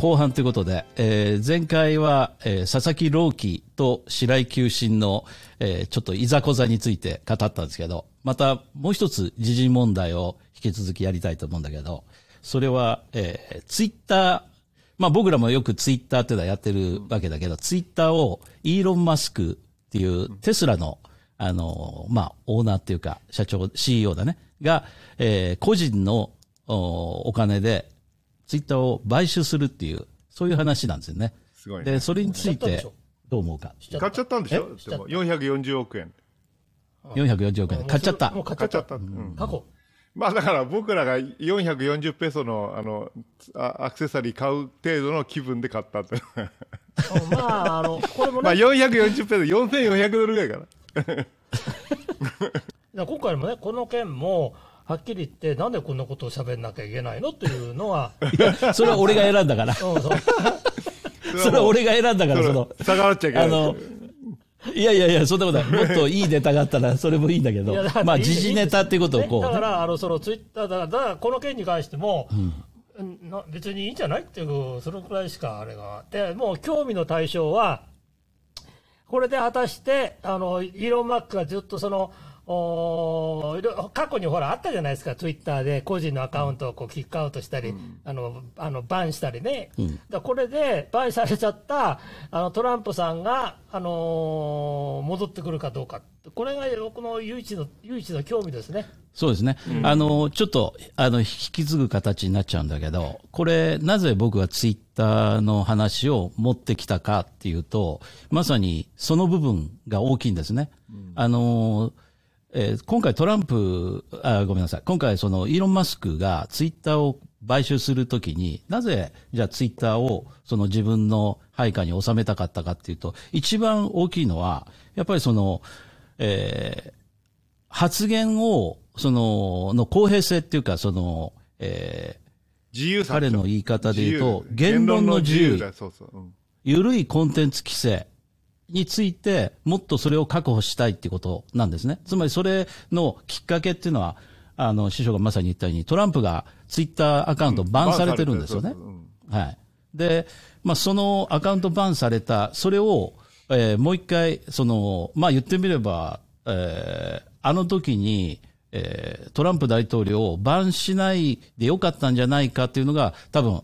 後半ということで、えー、前回は、えー、佐々木朗希と白井球審の、えー、ちょっといざこざについて語ったんですけど、またもう一つ時事問題を引き続きやりたいと思うんだけど、それは、えー、ツイッター、まあ僕らもよくツイッターっていうのはやってるわけだけど、ツイッターをイーロン・マスクっていうテスラの、あの、まあオーナーっていうか社長、CEO だね、が、えー、個人のお金でツイッターを買収するっていう、そういう話なんですよね。すごい、ね、で、それについてどう思うか？買っちゃったんでしょ？でも440億円。440億円。買っちゃった。もう買っちゃった。うん、過去。まあだから僕らが440ペソのあのアクセサリー買う程度の気分で買ったって。まあ、あの、これもね。まあ440ペソ、4400ドルぐらいかな。今回もね、この件も、はっきり言って、なんでこんなことを喋んなきゃいけないの？っていうのは。それは俺が選んだから。それは俺が選んだから、その。逆らっちゃいけない。あの、いやいやいや、そんなことない。もっといいネタがあったら、それもいいんだけど。まあ、時事ネタっていうことをこう、ね、だから、あの、そのツイッターだから、この件に関しても、うん、な別にいいんじゃないっていう、そのくらいしかあれが。で、もう興味の対象は、これで果たして、あの、イーロン・マックがずっとその、お過去にほらあったじゃないですか、ツイッターで個人のアカウントをこうキックアウトしたり、うん、あのあのバンしたりね、うん、だこれでバンされちゃったあのトランプさんが、あのー、戻ってくるかどうか、これが僕の唯一の唯一の興味ですね。そうですね、うん、あのちょっとあの引き継ぐ形になっちゃうんだけど、これ、なぜ僕はツイッターの話を持ってきたかっていうと、まさにその部分が大きいんですね。あのーえー、今回トランプ、あ、ごめんなさい。今回そのイーロン・マスクがツイッターを買収するときに、なぜ、じゃあツイッターをその自分の配下に収めたかったかっていうと、一番大きいのは、やっぱりその、えー、発言を、その、の公平性っていうか、その、えー、自由彼の言い方で言うと、言論の自由、緩いコンテンツ規制、について、もっとそれを確保したいってことなんですね。つまりそれのきっかけっていうのは、あの、師匠がまさに言ったように、トランプがツイッターアカウントバンされてるんですよね。はい。で、まあ、そのアカウントバンされた、それを、えー、もう一回、その、まあ、言ってみれば、えー、あの時に、えー、トランプ大統領をバンしないでよかったんじゃないかっていうのが、多分、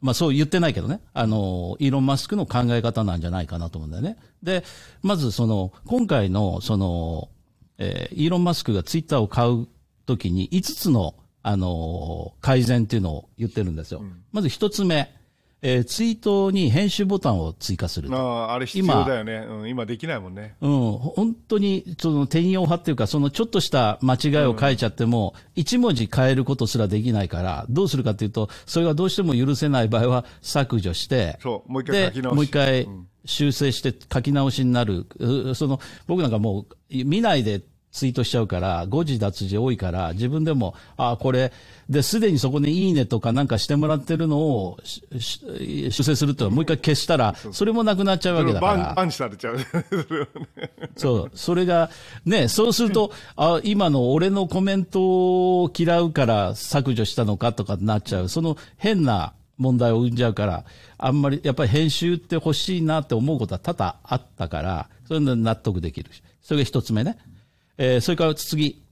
まあそう言ってないけどね、あの、イーロン・マスクの考え方なんじゃないかなと思うんだよね。で、まずその、今回の、その、えー、イーロン・マスクがツイッターを買うときに5つの、あの、改善っていうのを言ってるんですよ。うん、まず1つ目、えー、ツイートに編集ボタンを追加するああ、あれ必要だよね。今,、うん、今できないもんね。うん、本当に、その転用派っていうか、そのちょっとした間違いを書いちゃっても、一、うん、文字変えることすらできないから、どうするかというと、それがどうしても許せない場合は削除して、そう、もう一回書き直しもう一回修正して書き直しになる。うん、その、僕なんかもう、見ないでツイートしちゃうから、誤字脱字多いから、自分でも、あこれ、で、すでにそこにいいねとかなんかしてもらってるのを修正するともう一回消したら、それもなくなっちゃうわけだから。バンされちゃう。そう。それが、ね、そうすると、あ、今の俺のコメントを嫌うから削除したのかとかなっちゃう。その変な問題を生んじゃうから、あんまり、やっぱり編集って欲しいなって思うことは多々あったから、それで納得できる。それが一つ目ね。えー、それから次、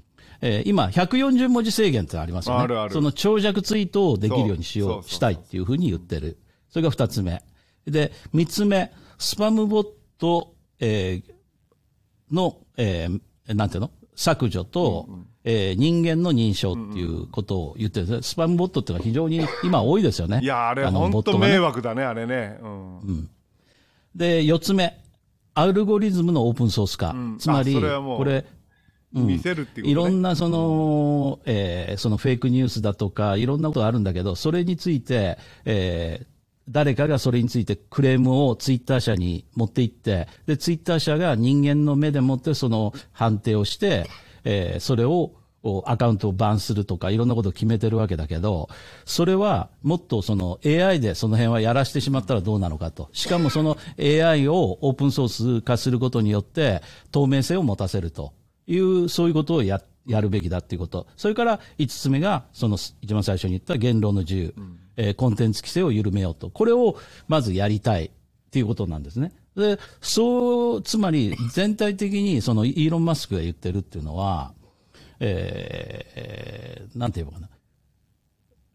えー、今、140文字制限ってありますよね。あるあるその長尺ツイートをできるようにしよう、したいっていうふうに言ってる。それが二つ目。で、三つ目、スパムボット、えー、の、えー、なんていうの？削除と、うんうん、えー、人間の認証っていうことを言ってるんです、スパムボットっていうのは非常に今多いですよね。いや、あれ本当迷惑だね、あれね。うん。うん、で、四つ目、アルゴリズムのオープンソース化。うん、つまり、これ、見せるっていう、ね、いろんなその、えー、そのフェイクニュースだとか、いろんなことがあるんだけど、それについて、えー、誰かがそれについてクレームをツイッター社に持っていって、で、ツイッター社が人間の目でもってその判定をして、えー、それをアカウントをバンするとかいろんなことを決めてるわけだけど、それはもっとその AI でその辺はやらしてしまったらどうなのかと。しかもその AI をオープンソース化することによって透明性を持たせると。いう、そういうことをやっやるべきだっていうこと。それから5つ目が、その一番最初に言った言論の自由、うん、えー、コンテンツ規制を緩めようと。これをまずやりたいっていうことなんですね。で、そう、つまり全体的にそのイーロン・マスクが言ってるっていうのは、えー、なんて言うのかな。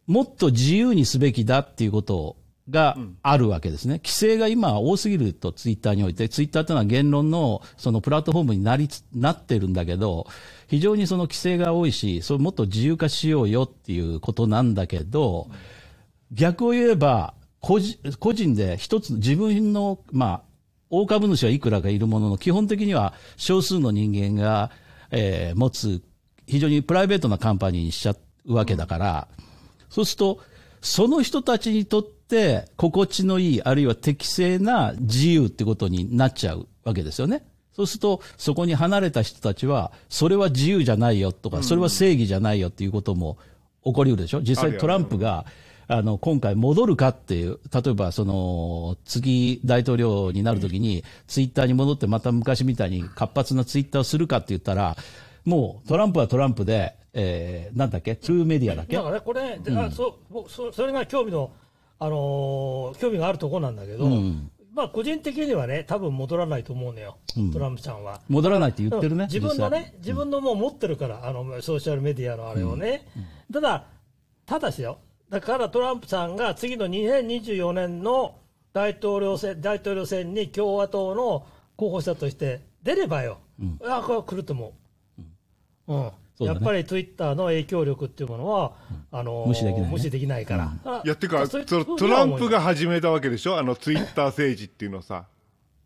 もっと自由にすべきだっていうことがあるわけですね。規制が今多すぎるとツイッターにおいて、ツイッターというのは言論のそのプラットフォームになり、なってるんだけど、非常にその規制が多いし、それもっと自由化しようよっていうことなんだけど、逆を言えば、個人個人で一つ自分の、まあ、大株主はいくらかいるものの、基本的には少数の人間が、えー、持つ非常にプライベートなカンパニーにしちゃうわけだから、そうすると、その人たちにとって心地のいい、あるいは適正な自由ってことになっちゃうわけですよね。そうすると、そこに離れた人たちは、それは自由じゃないよとか、それは正義じゃないよっていうことも起こりうるでしょ。実際トランプが、あの、今回戻るかっていう、例えばその、次大統領になるときに、ツイッターに戻ってまた昔みたいに活発なツイッターをするかって言ったら、もうトランプはトランプで、えー、なんだっけ、トゥーメディアだっけ？だからね、これ、うん、そそそれが興味の、あのー、興味があるところなんだけど、うん、まあ、個人的にはね、多分戻らないと思うのよ、うん、トランプさんは。戻らないって言ってるね、自分のね、自分のもう持ってるから、あのソーシャルメディアのあれをね、ただ、ただしよ、だからトランプさんが次の2024年の大統領選大統領選に共和党の候補者として出ればよ、うん、あこれは来ると思う。うん。ね、やっぱりツイッターの影響力っていうものは、うん、あの無視できない、ね、無視できないから。うん、いや、っていうか、そトランプが始めたわけでしょ、あのツイッター政治っていうのさ。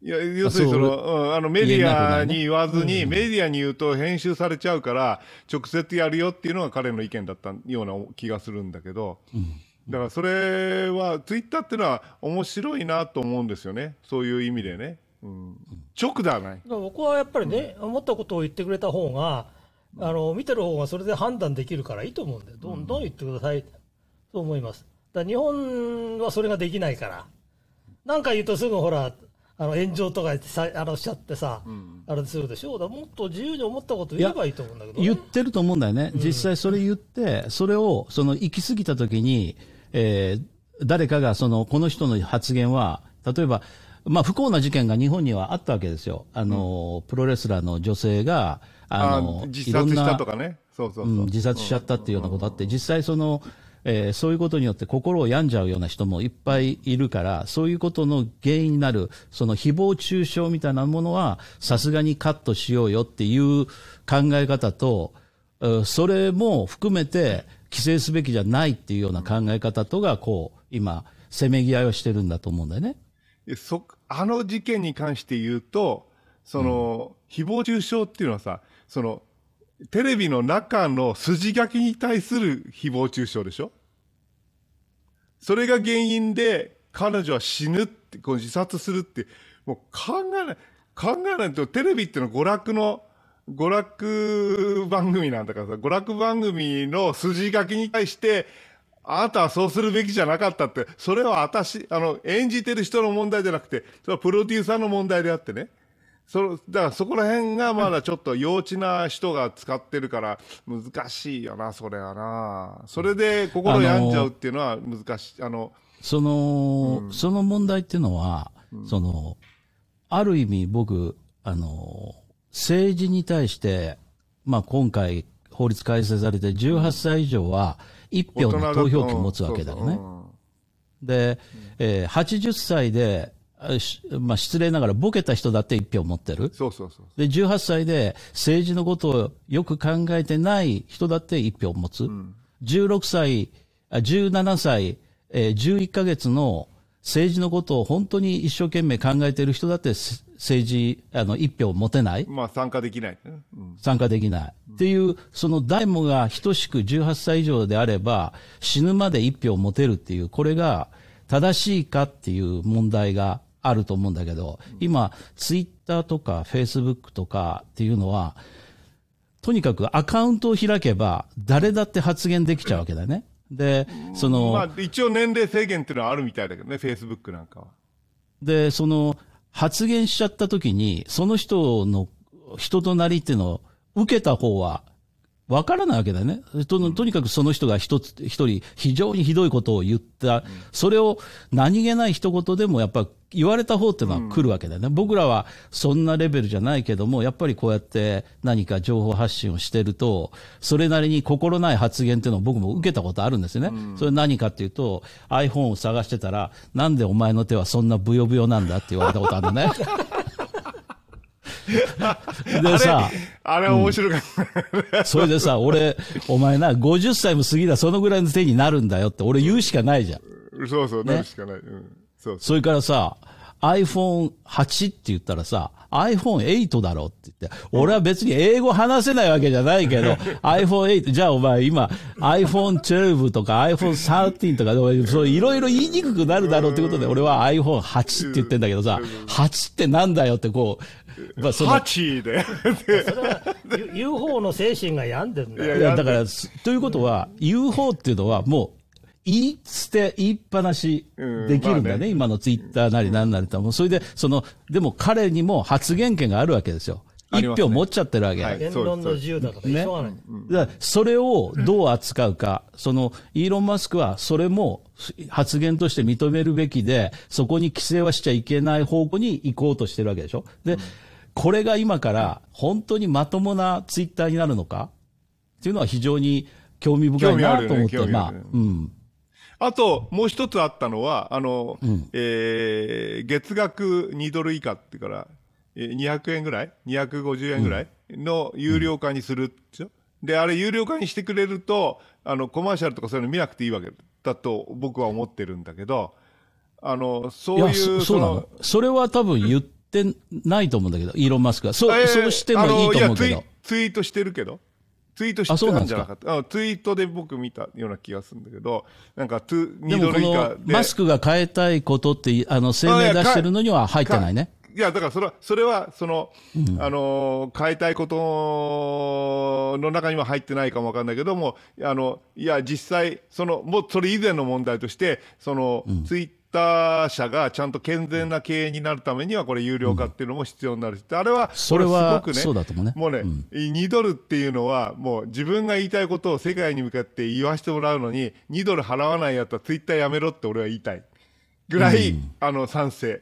いや要するにその、うん、あのメディアに言わずに、メディアに言うと編集されちゃうから、直接やるよっていうのが彼の意見だったような気がするんだけど、うん、だからそれは、ツイッターっていうのは面白いなと思うんですよね、そういう意味でね。うん、直ではない。僕はやっぱりね、思ったことを言ってくれた方が、あの見てる方がそれで判断できるからいいと思うんで、どんどん言ってください、と思います。だ日本はそれができないから、なんか言うとすぐほら、あの炎上とかさあのしちゃってさ、うん、あれするでしょ、だもっと自由に思ったこと言えばいいと思うんだけど、ね、言ってると思うんだよね、実際それ言って、それをその行き過ぎたときに、えー、誰かがそのこの人の発言は、例えば、まあ、不幸な事件が日本にはあったわけですよ、あの、プロレスラーの女性が、あの、自殺したとかね。そうそうそう、うん、自殺しちゃったっていうようなことあって、実際その、えー、そういうことによって心を病んじゃうような人もいっぱいいるから、そういうことの原因になる、その誹謗中傷みたいなものは、さすがにカットしようよっていう考え方と、それも含めて規制すべきじゃないっていうような考え方とが、こう、今、せめぎ合いをしてるんだと思うんだよね。そ、あの事件に関して言うと、その、うん、誹謗中傷っていうのはさ、その、テレビの中の筋書きに対する誹謗中傷でしょ？それが原因で彼女は死ぬって、こう自殺するって、もう考えない、考えないとテレビってのは娯楽の、娯楽番組なんだからさ、娯楽番組の筋書きに対して、あなたはそうするべきじゃなかったって、それは私、あの、演じてる人の問題じゃなくて、それはプロデューサーの問題であってね。そだからそこら辺がまだちょっと幼稚な人が使ってるから難しいよな、それはな。それで心病んじゃうっていうのは難しい。あの、その、うん、その問題っていうのは、うん、その、ある意味僕、あの、政治に対して、まあ今回法律改正されて18歳以上は一票の投票権を持つわけだよね。で、えー、80歳でまあ、失礼ながらボケた人だって一票持ってる。そうそうそう。で、18歳で政治のことをよく考えてない人だって一票持つ。うん、16歳、17歳、えー、11ヶ月の政治のことを本当に一生懸命考えてる人だって政治、あの、一票持てない。まあ、参加できない、うん、参加できない。うん、っていう、その誰もが等しく18歳以上であれば、死ぬまで一票持てるっていう、これが正しいかっていう問題があると思うんだけど、今、ツイッターとかフェイスブックとかっていうのは、とにかくアカウントを開けば、誰だって発言できちゃうわけだね。で、その、まあ、一応年齢制限っていうのはあるみたいだけどね、フェイスブックなんかは。で、その、発言しちゃった時に、その人の人となりっていうのを受けた方は、わからないわけだよね。ととにかくその人が一つ、一人、非常にひどいことを言った、それを何気ない一言でもやっぱ言われた方っていうのは来るわけだよね。僕らはそんなレベルじゃないけども、やっぱりこうやって何か情報発信をしてると、それなりに心ない発言っていうのを僕も受けたことあるんですよね。それ何かっていうと、iPhone を探してたら、なんでお前の手はそんなブヨブヨなんだって言われたことあるのね。でさ、あれは面白かった。それでさ、俺、お前な、50歳も過ぎたらそのぐらいの手になるんだよって、俺言うしかないじゃん。そうそう、なるしかない。うん。そうそれからさ、iPhone8 って言ったらさ、iPhone8 だろって言って、俺は別に英語話せないわけじゃないけど、iPhone8、じゃあお前今、iPhone12 とか iPhone13 とか、そういろいろ言いにくくなるだろうってことで、俺は iPhone8 って言ってんだけどさ、8ってなんだよってこう、まあその、8で。それは U- UFO の精神が病んでるんだよ。いや、だから、すということは、UFO っていうのはもう、言い捨て、言いっぱなしできるんだね。うんまあね今のツイッターなりなんなりともうそれで、その、でも彼にも発言権があるわけですよ。一ね票持っちゃってるわけ。はい言論の自由だからしょうがない。だからそれをどう扱うか、その、イーロン・マスクはそれも発言として認めるべきで、そこに規制はしちゃいけない方向に行こうとしてるわけでしょ。で、これが今から本当にまともなツイッターになるのか？っていうのは非常に興味深いなと思って、あるねまあうん。あと、もう一つあったのは、あの、えー月額2ドル以下ってから、えー200円ぐらい ?250 円ぐらいの有料化にするでしょ、で、あれ有料化にしてくれると、あの、コマーシャルとかそういうの見なくていいわけだと僕は思ってるんだけど、あの、そいうや、いう、そそうなの。それは多分言ってないと思うんだけど、イーロン・マスクは。そう、そうしてもいいと思うけあのやツイど。ツイートしてるけど。ツイートしてたんじゃなかった。あツイートで僕見たような気がするんだけど、なんか2、2でもこドル以下ので。マスクが変えたいことって、あの、声明出してるのには入ってないね。いや、だからそれは、それは、その、あのー、変えたいことの中には入ってないかもわかんないけども、あの、いや、実際、その、もう、それ以前の問題として、その、ツイッター社がちゃんと健全な経営になるためには、これ有料化っていうのも必要になるし、あれは、それはこすごくね、そうだと思うね。もうね、2ドルっていうのは、もう自分が言いたいことを世界に向かって言わせてもらうのに、2ドル払わないやったらツイッターやめろって俺は言いたい。ぐらい、あの、賛成。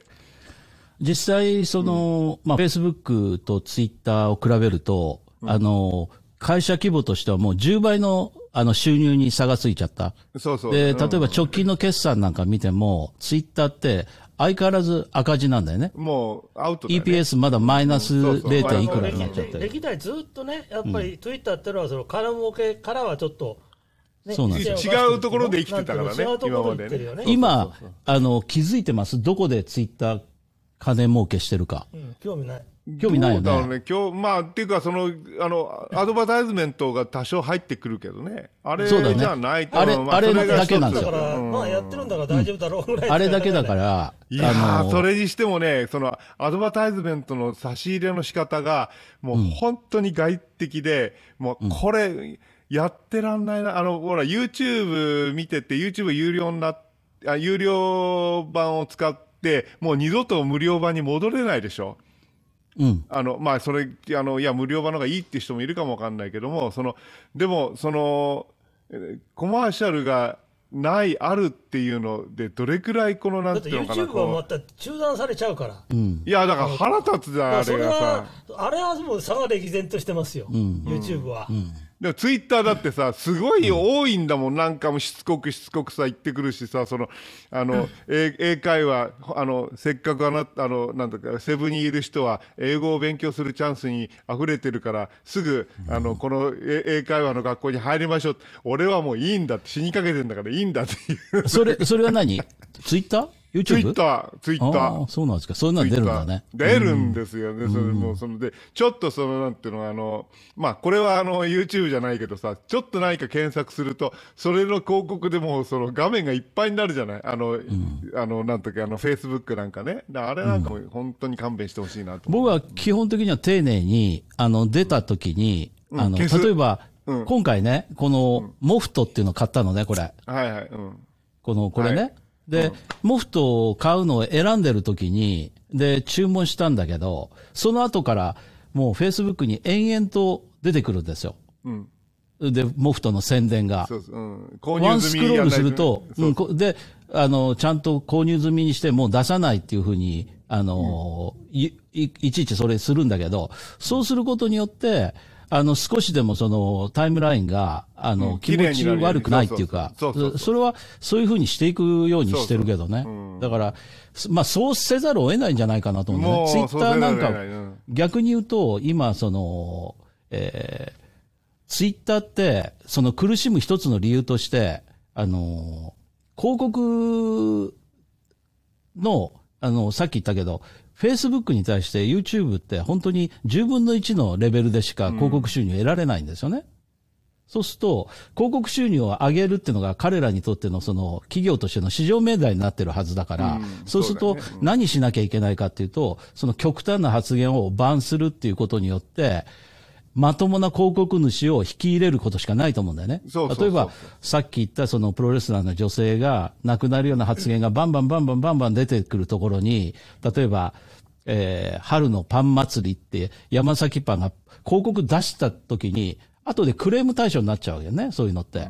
実際、その、まあ、Facebook と Twitter を比べると、あの、会社規模としてはもう10倍の、あの、収入に差がついちゃった。そうそう。で、うん例えば直近の決算なんか見ても、Twitter って相変わらず赤字なんだよね。もうアウトね。EPS まだマイナスそうそう 0. いまあくらになっちゃってる。歴代ずっとね、やっぱりツイッターっていうのは、その金儲けからはちょっと、ねそうなんです違うところで生きてたからねなんていうの違うところでね。今、あの、気づいてますどこで Twitter 金儲けしてるか。うん興味ない。興味ないよね。ね。今日、まあ、っていうか、その、あの、アドバタイズメントが多少入ってくるけどね。あれじゃないと。あれまあれそがだけなんですよだから、まあやってるんだから大丈夫だろうぐらいあれだけだか。ら、いやー、あの、それにしてもね、その、アドバタイズメントの差し入れの仕方が、もう本当に外的で、もうこれ、やってらんないな。あの、ほら、YouTube 見てて、YouTube 有料になっあ、有料版を使って、もう二度と無料版に戻れないでしょ。うん。あの、まあ、それ、あの、いや、無料版の方がいいって人もいるかもわかんないけども、その、でも、その、えーコマーシャルがない、あるっていうので、どれくらいこの、なんていうのかな、YouTube はこまた中断されちゃうから。ういや、だから腹立つじゃん、あれれがさは。、あれはもう差が歴然としてますよ。YouTube は。でもツイッターだってさ、すごい多いんだもん、なんかもしつこくしつこくさ言ってくるしさ、その、あの、英英会話、あの、せっかくあなた、あの、なんだか、セブンにいる人は、英語を勉強するチャンスに溢れてるから、すぐ、あの、この英英会話の学校に入りましょう。俺はもういいんだって、死にかけてんだからいいんだっていう。それ、それは何?ツイッター、ツイッターああ、。そうなんですか。そういうのは出るんだね。出るんですよね、それもうそのでちょっとそのなんていうのあのまあこれはあの YouTube じゃないけどさちょっと何か検索するとそれの広告でもうその画面がいっぱいになるじゃない？あの、あのなんとかあの Facebook なんかね。あれなんかも本当に勘弁してほしいなと。思う、僕は基本的には丁寧に、あの、出た時に、あの、消す。例えば、うん。今回ね、この、モフトっていうのを買ったのね、これ。はいはいうん。この、これね。はいで、モフトを買うのを選んでる時に、で、注文したんだけど、その後から、もう Facebook に延々と出てくるんですよ。うん。で、モフトの宣伝が。そうそう。うん、購ワンスクロールすると、そう。うんこで、あの、ちゃんと購入済みにしてもう出さないっていうふうに、あの、い、いいちいちそれするんだけど、そうすることによって、あの、少しでもそのタイムラインが、あの、うん気持ち悪くないっていうか、そうそうそう。そうそうそれはそういうふうにしていくようにしてるけどね。だから、すまあそうせざるを得ないんじゃないかなと思うね。ツイッターなんか逆に言うと、今、その、えーツイッターって、その苦しむ一つの理由として、あの、広告の、あの、さっき言ったけど、Facebook に対して YouTube って本当に10分の1のレベルでしか広告収入得られないんですよね。そうすると、広告収入を上げるっていうのが彼らにとってのその企業としての市場命題になってるはずだから、うん。そうするとそうだよね。何しなきゃいけないかっていうと、その極端な発言をバンするっていうことによって、まともな広告主を引き入れることしかないと思うんだよね。そうそうそう例えば、さっき言ったそのプロレスラーの女性が亡くなるような発言がバンバンバンバンバンバン出てくるところに、例えば、えー春のパン祭りって山崎パンが広告出した時に、後でクレーム対象になっちゃうわけよね、そういうのって。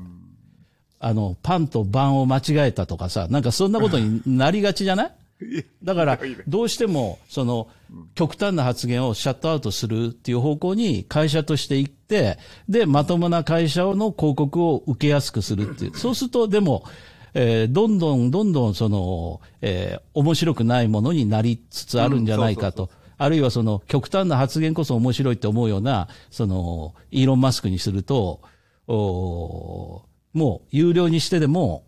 あの、パンとバンを間違えたとかさ、なんかそんなことになりがちじゃない？だから、どうしても、その、極端な発言をシャットアウトするっていう方向に会社として行って、で、まともな会社の広告を受けやすくするっていう。そうすると、でも、えーどんどんどんどんその、えー面白くないものになりつつあるんじゃないかと。あるいはその極端な発言こそ面白いって思うような、その、イーロン・マスクにすると、おーもう有料にしてでも、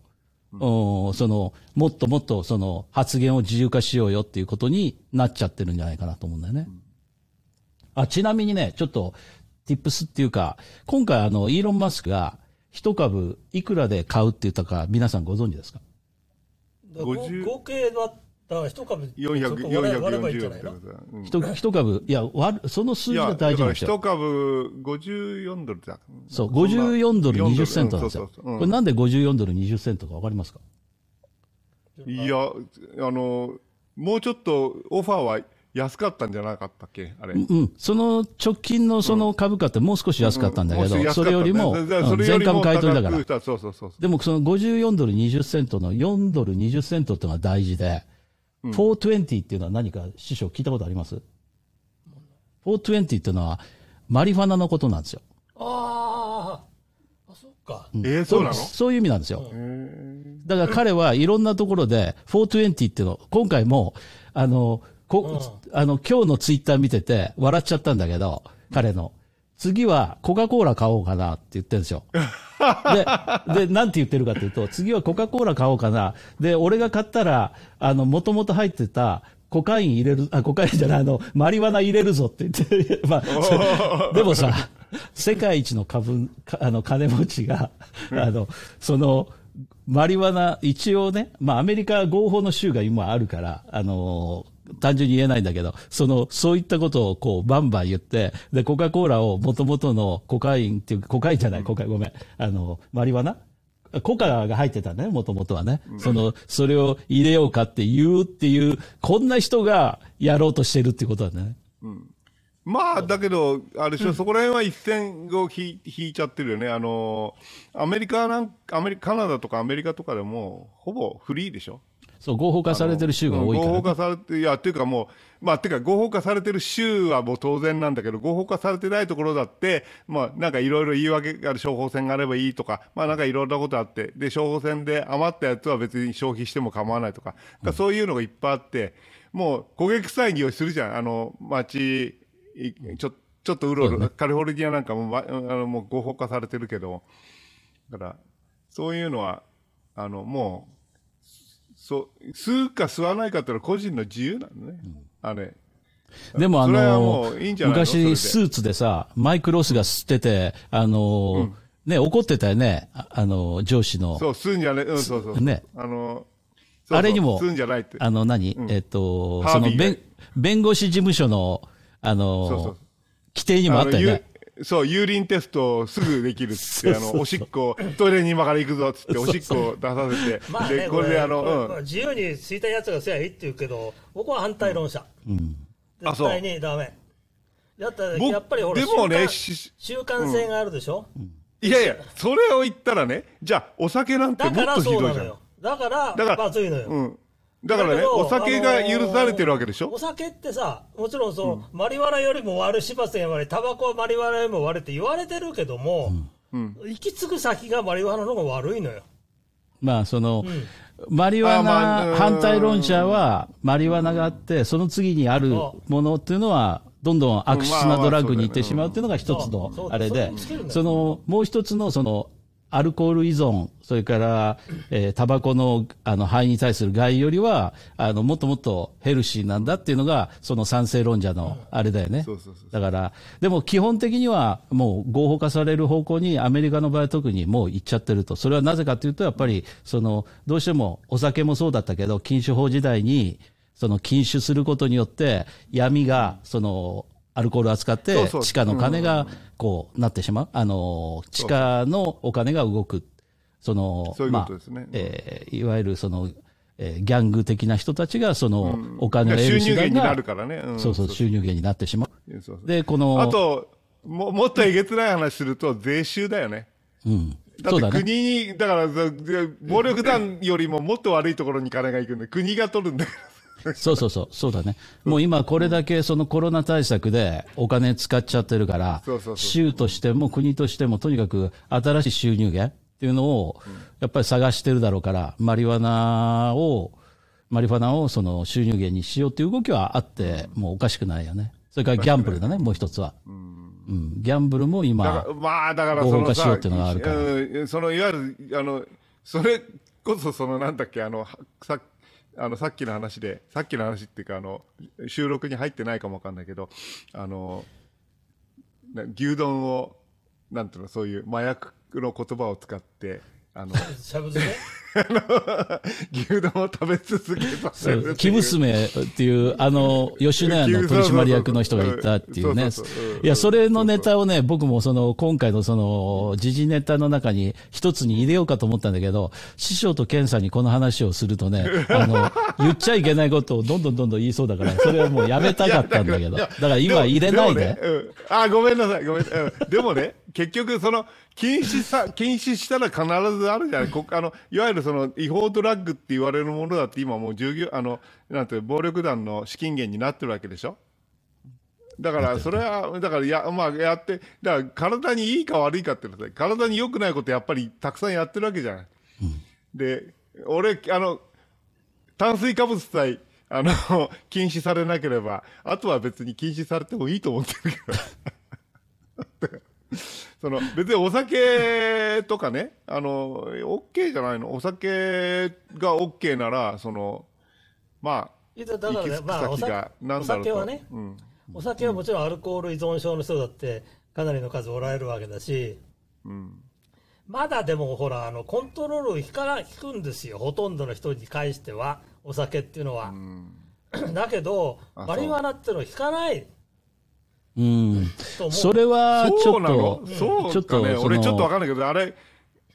おーその、もっともっとその発言を自由化しようよっていうことになっちゃってるんじゃないかなと思うんだよね。あ、ちなみにね、ちょっと、tips っていうか、今回あの、イーロン・マスクが一株いくらで買うって言ったか皆さんご存知ですか？だから50合計だったら一株400ちょっと割れ割ればいいんじゃ440ないの？ってことだうん一一株、いや、割るその数字が大事なんですよ一。株54ドルだ。そう、そんな54ドル4 20セントなんですよ。これなんで54ドル20セントかわかりますか？いや、あの、もうちょっとオファーは安かったんじゃなかったっけ？あれ。うん。その直近のその株価ってもう少し安かったんだけど、もう少し安かったねそれよりも、全株買い取りだから。そうそうそう。でもその54ドル20セントの4ドル20セントっていうのが大事で、420っていうのは何か師匠聞いたことあります ?420 っていうのはマリファナのことなんですよ。ああ、あ、そっか。えー、そうなの？そういう意味なんですよ。だから彼はいろんなところで420っていうの、今回も、あの、こ、あの、今日のツイッター見てて笑っちゃったんだけど、彼の。次はコカ・コーラ買おうかなって言ってるんですよ。で、で、なんて言ってるかっていうと、次はコカ・コーラ買おうかな。で、俺が買ったら、あの、もともと入ってた、コカイン入れる、あ、コカインじゃない、あの、マリワナ入れるぞって言って、まあ、そでもさ、世界一の株、かあの、金持ちが、あの、その、マリワナ、一応ね、まあアメリカ合法の州が今あるから、あの単純に言えないんだけど、その、そういったことをこう、バンバン言って、で、コカ・コーラを元々のコカインっていう、コカインじゃない、コカイン、ごめん、あの、マリワナ？コカが入ってたね、もともとはね。その、それを入れようかって言うっていう、こんな人がやろうとしてるってことだね。まあ、だけど、あれでしょ、そこら辺は一線を引い引いちゃってるよね。あの、アメリカなんアメリカ、カナダとかアメリカとかでも、ほぼフリーでしょそう、合法化されてる州が多いから、合法ね。化されて、いや、っていうかもう、まあ、っていうか合法化されてる州はもう当然なんだけど、合法化されてないところだって、まあ、なんかいろいろ言い訳がある処方箋があればいいとか、まあなんかいろんなことあって、で、処方箋で余ったやつは別に消費しても構わないとか、だからそういうのがいっぱいあって、もう焦げ臭い匂いするじゃん、あの、街、いちょちょっとうろうろ、カリフォルニアなんかも、ま、あのもう合法化されてるけど、だから、そういうのは、あの、もう、そう、吸うか吸わないかってのは個人の自由なのね。あれ。でもあの昔スーツでさ、マイク・ロスが吸ってて、あの、ね、怒ってたよね、ああの、上司の。そう、吸うんじゃない、うん、そうそう。ねあの、そうそうあれにも吸うんじゃないって。あの何、えっと、その弁、弁護士事務所の、あの、そうそう規定にもあったよね。そう、有輪テストすぐできるっつって、あの、おしっこ、トイレに今から行くぞっつって、おしっこを出させて、まあね、で、これであの、自由に吸いたいやつが吸えばいいって言うけど、僕は反対論者。あ絶対にダメ。だったら僕やっぱりほらでもね習慣性があるでしょ、いやいや、それを言ったらね、じゃあ、お酒なんてもっとひどいじゃん。そうなのよ。だから、だからまずいのよ。うん。だからね、お酒が許されてるわけでしょ、お酒ってさ、もちろんその、マリワナよりも悪い、柴田が悪い、タバコはマリワナよりも悪いって言われてるけども、行き着く先がマリワナの方が悪いのよ。まあ、その、ん。マリワナ反対論者は、マリワナがあって、その次にあるものっていうのは、どんどん悪質なドラッグに行ってしまうっていうのが一つのあれでその、もう一つの、その、アルコール依存、それから、えータバコの、あの、肺に対する害よりは、あの、もっともっとヘルシーなんだっていうのが、その賛成論者のあれだよね。だから、でも基本的にはもう合法化される方向にアメリカの場合は特にもう行っちゃってると。それはなぜかというと、やっぱり、その、どうしてもお酒もそうだったけど、禁酒法時代に、その禁酒することによって、闇が、その、アルコールを扱って地下の金が、こう、なってしまう。あの、地下のお金が動く。その、まあいわゆるその、えーギャング的な人たちが、その、おい金を得や収入る手段が源になる、からね。んそうそう、収入源になってしまう。で、この、あとも、もっとえげつない話すると、税収だよね。うん。だって。国に、だから、で暴力団よりももっと悪いところに金が行くんで、国が取るんだよ。そうそうそう、そうだね。もう今これだけそのコロナ対策でお金使っちゃってるから州としても国としてもとにかく新しい収入源っていうのをやっぱり探してるだろうから、マリワナを、マリファナをその収入源にしようっていう動きはあってもうおかしくないよね。それからギャンブルだね、もう一つは。うん、ギャンブルもだ今まあ、だから合そのしようっていうのがあるから。うんそのいわゆる、あの、それこそ、そのなんだっけ、あの、はさあのさっきの話で、さっきの話っていうか、あの、収録に入ってないかもわかんないけど、あの、牛丼を、なんていうの、そういう麻薬の言葉を使って、あの、しゃぶ漬け？牛丼を食べ続けさせるっていう。生娘っていう、あの、吉野家の取締役の人がいたっていうね。いや、それのネタをね、僕もその、今回のその、時事ネタの中に一つに入れようかと思ったんだけど、師匠と健さんにこの話をするとね、あの、言っちゃいけないことをどんどんどんどん言いそうだから、それはもうやめたかったんだけど。だから今入れないで。もねうん、あ、ごめんなさい、ごめん。うん、でもね、結局、その、禁止さ、禁止したら必ずあるじゃない。こあの、いわゆるその、違法ドラッグって言われるものだって今もう従業、あの、なんて暴力団の資金源になってるわけでしょだから、それは、だから、や、まあ、やって、だから、体にいいか悪いかって体に良くないことやっぱりたくさんやってるわけじゃない。で、俺、あの、炭水化物さえ、あの、禁止されなければ、あとは別に禁止されてもいいと思ってるけど。その別にお酒とかね、あの、OK じゃないのお酒が OK なら、その、まいやだあ、からねまあお酒はねうん。お酒はもちろんアルコール依存症の人だってかなりの数おられるわけだし、うん。まだでもほら、あの、コントロールを引か引くんですよ。ほとんどの人に関しては、お酒っていうのは。だけど、あマリワナっていうのは引かないうん。それはちょっと、そうちょっとかね。俺ちょっとわかんないけど、あれ、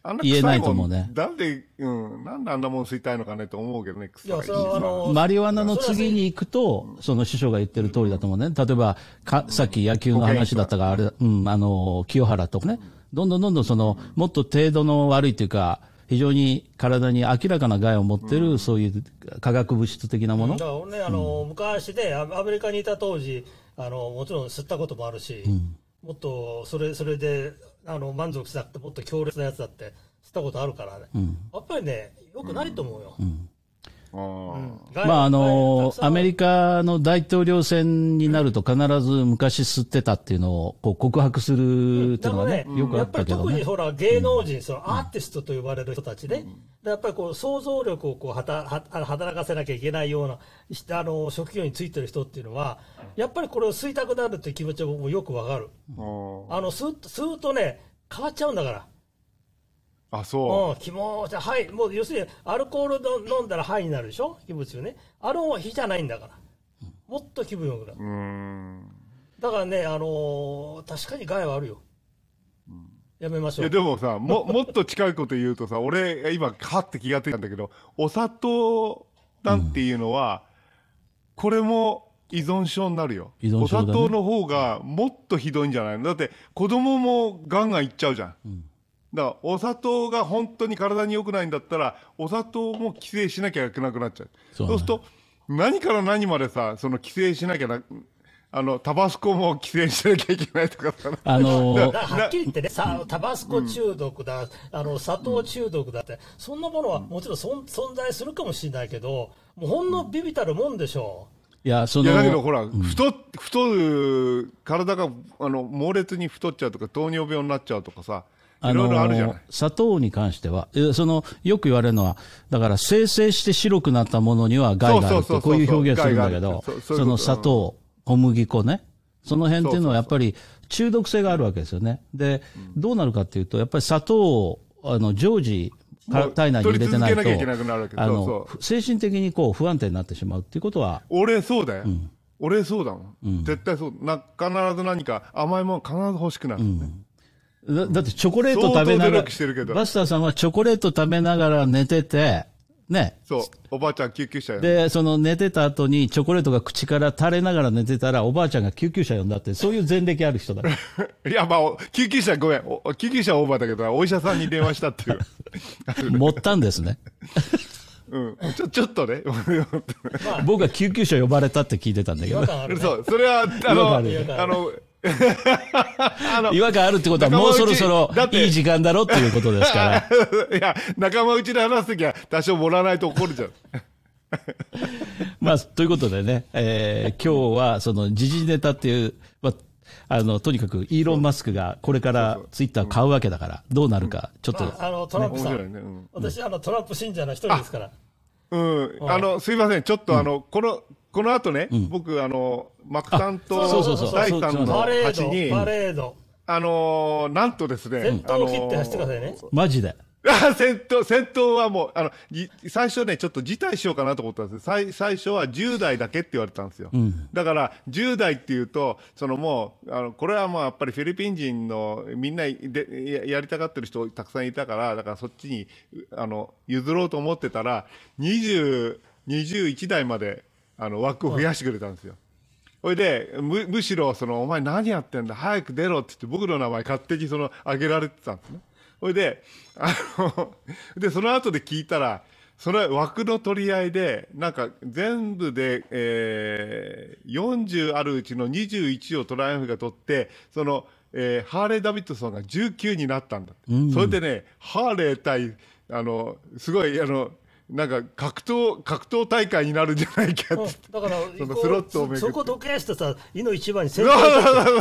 あんな臭言えないもんと思うねなんで、うん、なんであんなもん吸いたいのかねと思うけどね、臭いいや、それはあの、マリワナの次に行くと、その師匠が言ってる通りだと思うね。例えば、かさっき野球の話だったが、あれ、うん、あの、清原とかね。どんどんどんどんその、もっと程度の悪いというか、非常に体に明らかな害を持ってる、そういう化学物質的なものだ。から俺ね、あの、昔で、アアメリカにいた当時、あの、もちろん吸ったこともあるし、もっと、それ、それで、あの、満足しなくて、もっと強烈なやつだって、吸ったことあるからね。やっぱりね、よくないと思うよ。あーまあ、あの、アメリリカの大統領選になると必ず昔吸ってたっていうのをこう告白するっていうのはね、よくあやっっぱり特にたけどね。ほら芸能人、そのアーティストと呼ばれる人たちね、でやっぱりこう想像力をこうはたは働かせなきゃいけないようなしあの職業についてる人っていうのは、やっぱりこれを吸いたくなるっていう気持ちは僕もよくわかる。あの吸うとね、変わっちゃうんだから。あ、そう。うん、気持ちはい、もう要するにアルコールの飲んだらハイになるでしょ？気持ちよね。あれは火じゃないんだから。もっと気分よくなる。うーん。だからね、あのー確かに害はあるよ。やめましいやょう。でもさ、も、もっと近いこと言うとさ、俺、今、はって気がついたんだけど、お砂糖なんていうのは、これも依存症になるよ。依存症だねお砂糖の方がもっとひどいんじゃないの？だって、子供もガンガンいっちゃうじゃん。だからお砂糖が本当に体に良くないんだったらお砂糖も規制しなきゃいけなくなっちゃう。そね。そううすると何から何までさその規制しなきゃなあのタバスコも規制しなきゃいけないとかさ。あのだからはっきり言ってね、さタバスコ中毒だ、あの砂糖中毒だって、そんなものはもちろんそん存在するかもしれないけど、もうほんのビビたるもんでしょいや、そいやだけどの、ほら、太太る体があの猛烈に太っちゃうとか糖尿病になっちゃうとかさいろいろあるじゃない、砂糖に関しては、えその、よく言われるのは、だから生成して白くなったものには害があるって、こういう表現するんだけどその砂糖、小麦粉ね、その辺っていうのはやっぱり中毒性があるわけですよね。で、どうなるかっていうと、やっぱり砂糖を、あの、常時、体内に入れてないとあのそ、精神的にこう不安定になってしまうっていうことは、俺そうだよ、俺そうだもん、絶対そう。な必ず何か甘いもの必ず欲しくなる、ねだだってチョコレート食べなが力してるけどら、バスターさんはチョコレート食べながら寝てて、ね、そうおばあちゃん救急車よで、その寝てた後にチョコレートが口から垂れながら寝てたら、おばあちゃんが救急車呼んだって、そういう前歴ある人だ。いやまあお救急車ごめんお救急車はオーバーだけどお医者さんに電話したっていう 持ったんですね。うんちょちょっとね僕は救急車呼ばれたって聞いてたんだう。けど。ね。そうそれはあのあの 違和感あるってことは、もうそろそろいい時間だろっていうことですから。いや仲間内で話すときは多少盛らないと怒るじゃん。まあ、ということでね、えー今日はその時事ネタっていう、まあ、あの、とにかくイーロン・マスクがこれからツイッターを買うわけだから、どうなるか、ちょっと、まあ、あのトランプさん、ね。うん。私あのトランプ信者の一人ですから、うん、あのすいません、ちょっとあの、このこの後ね、僕あの、マクさんとそうそうそう。第三のパレ橋にード、パレード、あのーなんとですね、先頭を切って走ってくださいね。マジで。あ先頭、先頭はもう、あの、じ最初ね、ちょっと辞退しようかなと思ったんです最最初は10代だけって言われたんですよ。だから、10代っていうと、そのもう、あの、これはもうやっぱりフィリピン人のみんなでややりたがってる人たくさんいたから、だからそっちに、あの、譲ろうと思ってたら、20、21代まで、あの、枠を増やしてくれたんですよ。それでむむしろその「お前何やってんだ早く出ろ」って言って僕の名前勝手にその挙げられてたんですね。それであのでその後で聞いたらそれ枠の取り合いでなんか全部で、えー40あるうちの21をトライアンフが取ってその、えーハーレー・ダビッドソンが19になったんだって、それでねハーレー対あのすごいあのなんか格闘格闘大会になるんじゃないかって。うんだから、そのスロットをめぐって。そこどけしてさ、井の一番に 先頭に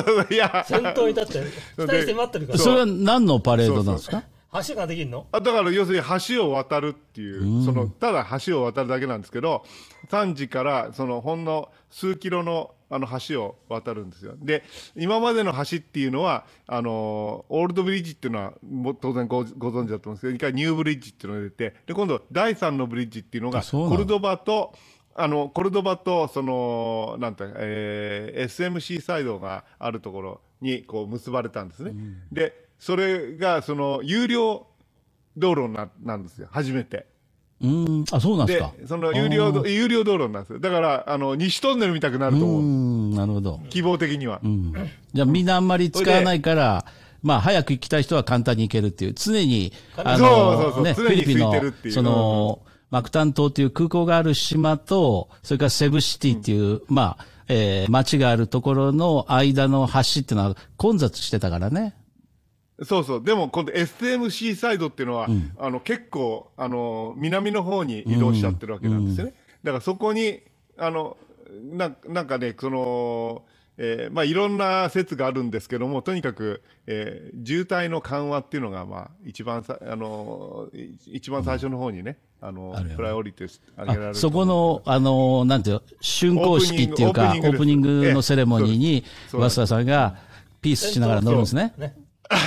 立って、いや、先頭に立って、期待して待ってるから、それは何のパレードなんですか？橋ができるの？あだから要するに橋を渡るっていう、そのただ橋を渡るだけなんですけど、3時からそのほんの数キロのあの橋を渡るんですよ。で、今までの橋っていうのは、あのオールドブリッジっていうのはもう当然ごご存知だと思うんですけど、一回ニューブリッジっていうのが出て、で今度第3のブリッジっていうのがコルドバとあのコルドバとそのなんて、えー SMC サイドがあるところにこう結ばれたんですね。でそれがその有料道路ななんですよ初めて。うーん、あ、そうなんですでか。その有料道有料道路なんですよ。だからあの西トンネル見たくなると思う、ん、なるほど。希望的には。じゃあみんなあんまり使わないから、まあ早く行きたい人は簡単に行けるっていう、常に、あそうそうそう。ね、フィリピンのその、マクタン島っていう空港がある島と、それからセブシティっていう、まあ、えー街があるところの間の橋っていうのは混雑してたからね。そうそう。でも今度 SMC サイドっていうのは、あの結構あの南の方に移動しちゃってるわけなんですよね、だからそこにあのななんかねその、えーまあ、いろんな説があるんですけどもとにかく、えー渋滞の緩和っていうのが、まあ、一番さあのい一番最初の方にね、あのプライオリティ挙げられるあそこの、あの、なんていうの、竣工式っていうか、オオープニングープニングのセレモニーに、そうです。バスターさんがピースしながら乗るんですね。ね。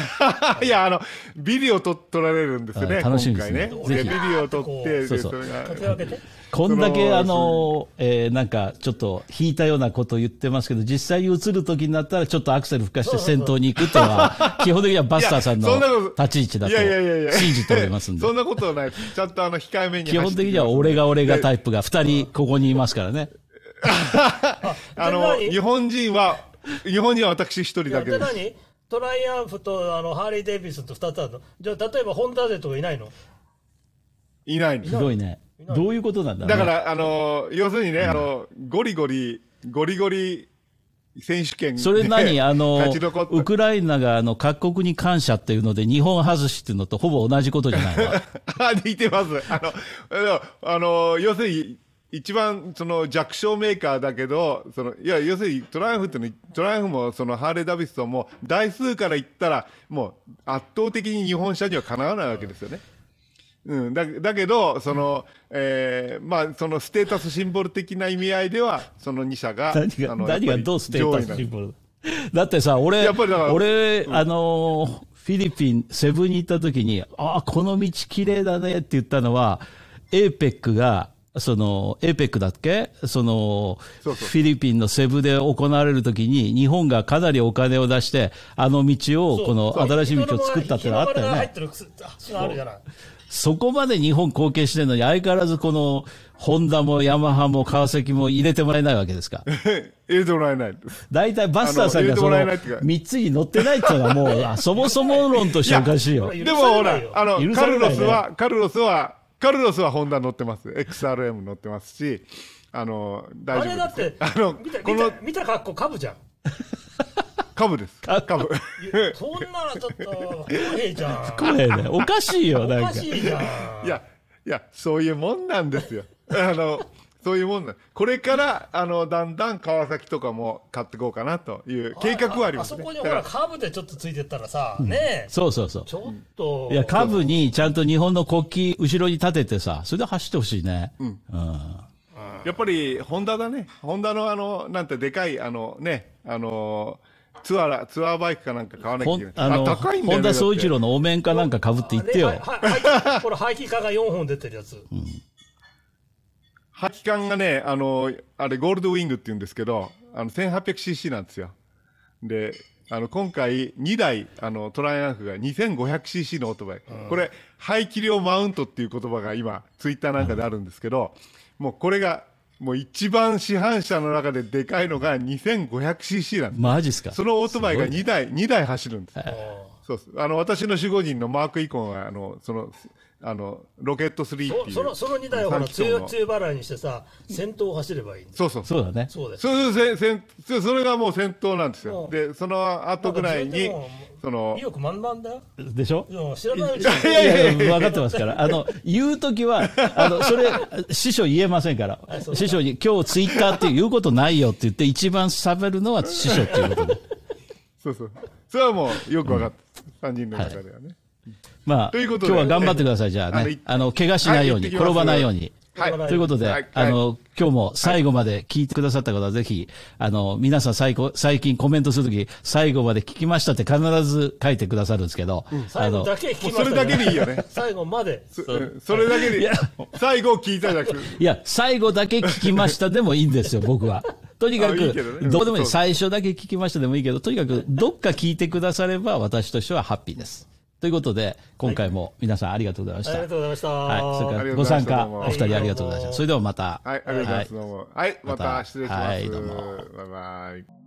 いやあのビデオと撮られるんですよねあ楽しみですねねぜひでビデオ撮ってそうそうでれがかけ分けて。こんだけ、あの、えーなんか、ちょっと引いたようなことを言ってますけど、実際に映る時になったら、ちょっとアクセル吹かして先頭に行くっていうのは、基本的にはバスターさんの立ち位置だと信じておりますんでそ。んなことはないですちゃんとあの控えめに基本的には俺が俺がタイプが二人ここにいますからね。あの日本人は日本人は私一人だけですトライアンフとあのハーリー・デイビスと2つあるの？じゃあ、例えばホンダ勢とかいないの？いないんですすごいね。どういうことなんだろうね。だから、あの、要するにね、あの、ゴリゴリ、ゴリゴリ選手権でそれ何？あの勝ち残っ、た。ウクライナがあの各国に感謝っていうので、日本外しっていうのとほぼ同じことじゃないの？あ、似てます。あの、あの、あの要するに、一番その弱小メーカーだけど、そのいや要するにトライアンフってのトライアンフもそのハーレー・ダビスソンも台数から言ったら、もう圧倒的に日本車にはかなわないわけですよね。うん、だだけど、その、えーまあ、そのステータスシンボル的な意味合いでは、その2社が、何があの何がどうステータスシンボル？だってさ、俺、やっぱりだから俺、あのーフィリピン、セブンに行った時に、ああ、この道綺麗だねって言ったのは、エーペックが、その、エーペックだっけ？そのそうそうフィリピンのセブで行われる時に、日本がかなりお金を出して、あの道を、この新しい道を作ったってのあったよね。そこまで日本貢献してるのに、相変わらずこの、ホンダもヤマハも川崎も入れてもらえないわけですか？入れてもらえない。大体バスターさんがそのあの入れてもらえないっていうか3つに乗ってないっていうのはもう、あそもそも論としておかしいよ。いやでもほらあの、カルロスは、カルロスは、カルロスはホンダ乗ってます。XRM 乗ってますし、あの、大あ丈夫です。れだって、あの、見たこの見た見た格好株じゃん。株です。株。そんなのちょっと、不公平じゃん。これね、おかしいよ、おなんか。かしいじゃん。いや、いや、そういうもんなんですよ。あの、そういうもんなんこれから、あの、だんだん川崎とかも買っていこうかなという計画はありますね。あそこにほらら、株でちょっとついてったらさ、ねえ、そうそうそうち。ょっと。いや、株にちゃんと日本の国旗後ろに立ててさ、それで走ってほしいね。うん。やっぱり、ホンダだね。ホンダのあの、なんてでかい、あの、ね、あの、ツアー、ツアーバイクかなんか買わなきゃほいけない。んあの、高いんだよね。本田宗一郎のお面かなんか被って言ってよ。ねはいはいはいこれ、排気化が4本出てるやつ。排気管がね、あの、あれ、ゴールドウィングって言うんですけど、あの、1800cc なんですよ。で、あの、今回、2台、あの、トライアンフが 2500cc のオートバイ。これ、排気量マウントっていう言葉が今、ツイッターなんかであるんですけど、もうこれが、もう一番市販車の中ででかいのが 2500cc なんです。マジっすか？そのオートバイが2台、2台走るんです。うんそうです。あの、私の守護人のマーク・イコンは、あの、その、あの、ロケット3っていう。そそのその2台をほら三気筒の強強払いにしてさ、先頭を走ればいいんだよそうそう。そうだね。そうです。そうそうせんそそれがもう先頭なんですよう。んで、その後ぐらいにその意、欲満々だよ。でしょ？いや知らないうちいに。やいや、分かってますから。あの、言うときは、あの、それ、師匠言えませんから。師匠に、今日ツイッターって言うことないよって言って、一番喋るのは師匠っていうことで。そうそう。それはもうよく分かった。3人の中ではね。まあ、ということで今日は頑張ってください、じゃああのい。ねあの、怪我しないように、転ばないように。はい。はいということで、はいあの、今日も最後まで聞いてくださった方はぜひ、あの、皆さん最後、最近コメントするとき、最後まで聞きましたって必ず書いてくださるんですけど、あの、最後だけ聞きましたそれだけでいいよね。最後まで。それだけで、最後聞いただけ。いや、最後だけ聞きましたでもいいんですよ、僕は。とにかく、ねどうでもいい。最初だけ聞きましたでもいいけど、とにかく、どっか聞いてくだされば、私としてはハッピーです。ということで、今回も皆さんありがとうございました。ありがとうございました。はい。それからご参加、お二人ありがとうございました。それではまた。はい、ありがとうございます。どうも。はい、また失礼します。はいどうもバイバイ。